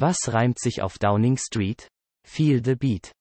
Was reimt sich auf Downing Street? Feel the Beat.